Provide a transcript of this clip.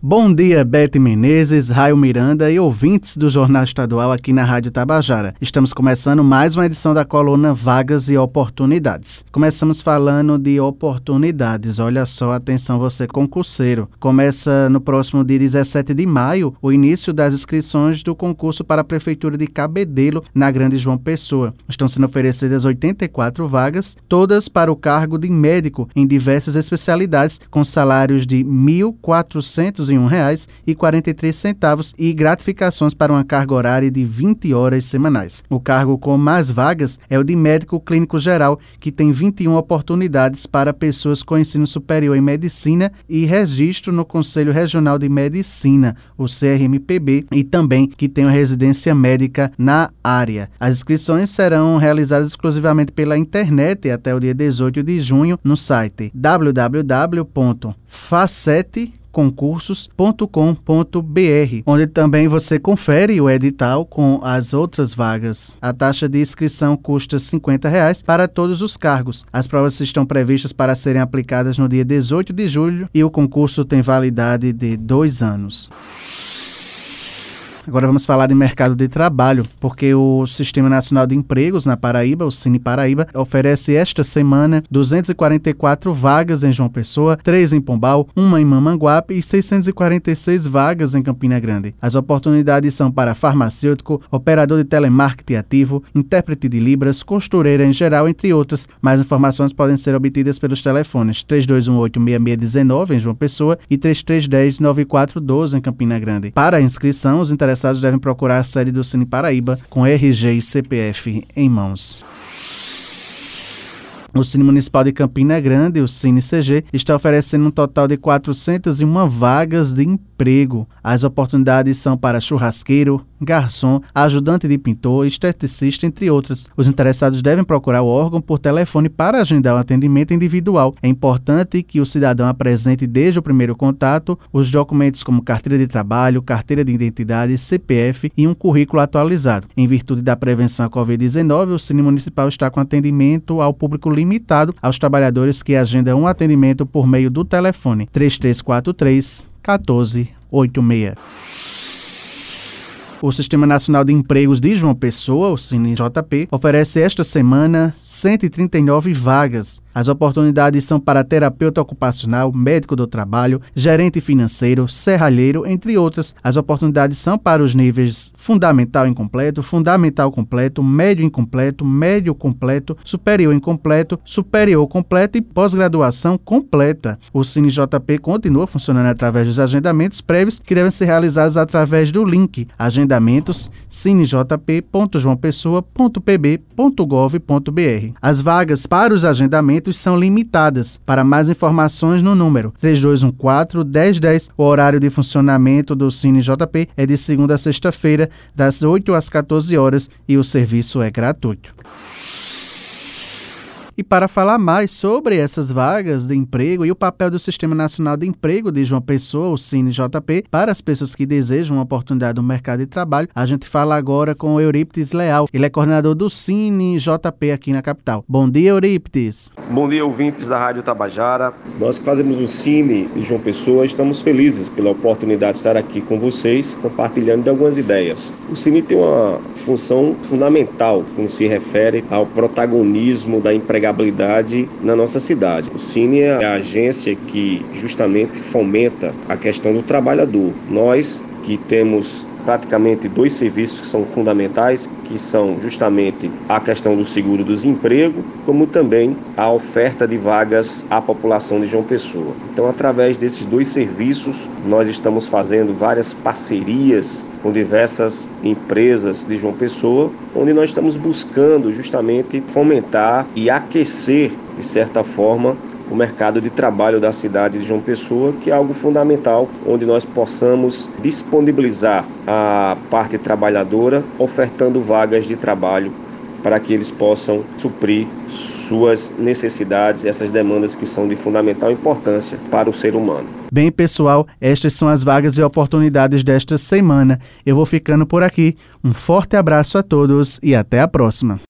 Bom dia, Bete Menezes, Raio Miranda e ouvintes do Jornal Estadual aqui na Rádio Tabajara. Estamos começando mais uma edição da coluna Vagas e Oportunidades. Começamos falando de oportunidades. Olha só, atenção você concurseiro. Começa no próximo dia 17 de maio o início das inscrições do concurso para a Prefeitura de Cabedelo, na Grande João Pessoa. Estão sendo oferecidas 84 vagas, todas para o cargo de médico em diversas especialidades, com salários de R$ 1.400 R$ centavos e gratificações para uma carga horária de 20 horas semanais. O cargo com mais vagas é o de médico clínico geral, que tem 21 oportunidades para pessoas com ensino superior em medicina e registro no Conselho Regional de Medicina, o CRMPB, e também que uma residência médica na área. As inscrições serão realizadas exclusivamente pela internet até o dia 18 de junho no site www.facete concursos.com.br, onde também você confere o edital com as outras vagas. A taxa de inscrição custa 50 reais para todos os cargos. As provas estão previstas para serem aplicadas no dia 18 de julho e o concurso tem validade de dois anos. Agora vamos falar de mercado de trabalho, porque o Sistema Nacional de Empregos na Paraíba, o Cine Paraíba, oferece esta semana 244 vagas em João Pessoa, 3 em Pombal, uma em Mamanguape e 646 vagas em Campina Grande. As oportunidades são para farmacêutico, operador de telemarketing ativo, intérprete de Libras, costureira em geral, entre outras. Mais informações podem ser obtidas pelos telefones 3218-6619 em João Pessoa e 3310-9412 em Campina Grande. Para a inscrição, os interessados interessados devem procurar a sede do Cine Paraíba com RG e CPF em mãos. O Cine Municipal de Campina Grande, o Cine CG, está oferecendo um total de 401 vagas de emprego. As oportunidades são para churrasqueiro, garçom, ajudante de pintor, esteticista, entre outras. Os interessados devem procurar o órgão por telefone para agendar o atendimento individual. É importante que o cidadão apresente desde o primeiro contato os documentos como carteira de trabalho, carteira de identidade, CPF e um currículo atualizado. Em virtude da prevenção à Covid-19, o Cine Municipal está com atendimento ao público limitado aos trabalhadores que agendam um atendimento por meio do telefone 3343 1486. O Sistema Nacional de Empregos de João Pessoa, o CineJP, oferece esta semana 139 vagas as oportunidades são para terapeuta ocupacional, médico do trabalho, gerente financeiro, serralheiro, entre outras. As oportunidades são para os níveis fundamental incompleto, fundamental completo, médio incompleto, médio completo, superior incompleto, superior completo e pós-graduação completa. O CineJP continua funcionando através dos agendamentos prévios que devem ser realizados através do link agendamentos cinejp.joaopessoa.pb.gov.br. As vagas para os agendamentos são limitadas. Para mais informações no número 3214-1010, o horário de funcionamento do Cine JP é de segunda a sexta-feira, das 8 às 14 horas e o serviço é gratuito. E para falar mais sobre essas vagas de emprego e o papel do Sistema Nacional de Emprego de João Pessoa, o CineJP, para as pessoas que desejam uma oportunidade no mercado de trabalho, a gente fala agora com o Eurípides Leal. Ele é coordenador do CineJP aqui na capital. Bom dia, Eurípides. Bom dia, ouvintes da Rádio Tabajara. Nós que fazemos o Cine de João Pessoa, estamos felizes pela oportunidade de estar aqui com vocês, compartilhando de algumas ideias. O Cine tem uma função fundamental quando se refere ao protagonismo da empregabilidade empregabilidade na nossa cidade. O Cine é a agência que justamente fomenta a questão do trabalhador. Nós que temos praticamente dois serviços que são fundamentais, que são justamente a questão do seguro-desemprego, como também a oferta de vagas à população de João Pessoa. Então, através desses dois serviços, nós estamos fazendo várias parcerias com diversas empresas de João Pessoa, onde nós estamos buscando justamente fomentar e aquecer, de certa forma, o mercado de trabalho da cidade de João Pessoa, que é algo fundamental, onde nós possamos disponibilizar a parte trabalhadora, ofertando vagas de trabalho para que eles possam suprir suas necessidades, essas demandas que são de fundamental importância para o ser humano. Bem, pessoal, estas são as vagas e oportunidades desta semana. Eu vou ficando por aqui. Um forte abraço a todos e até a próxima.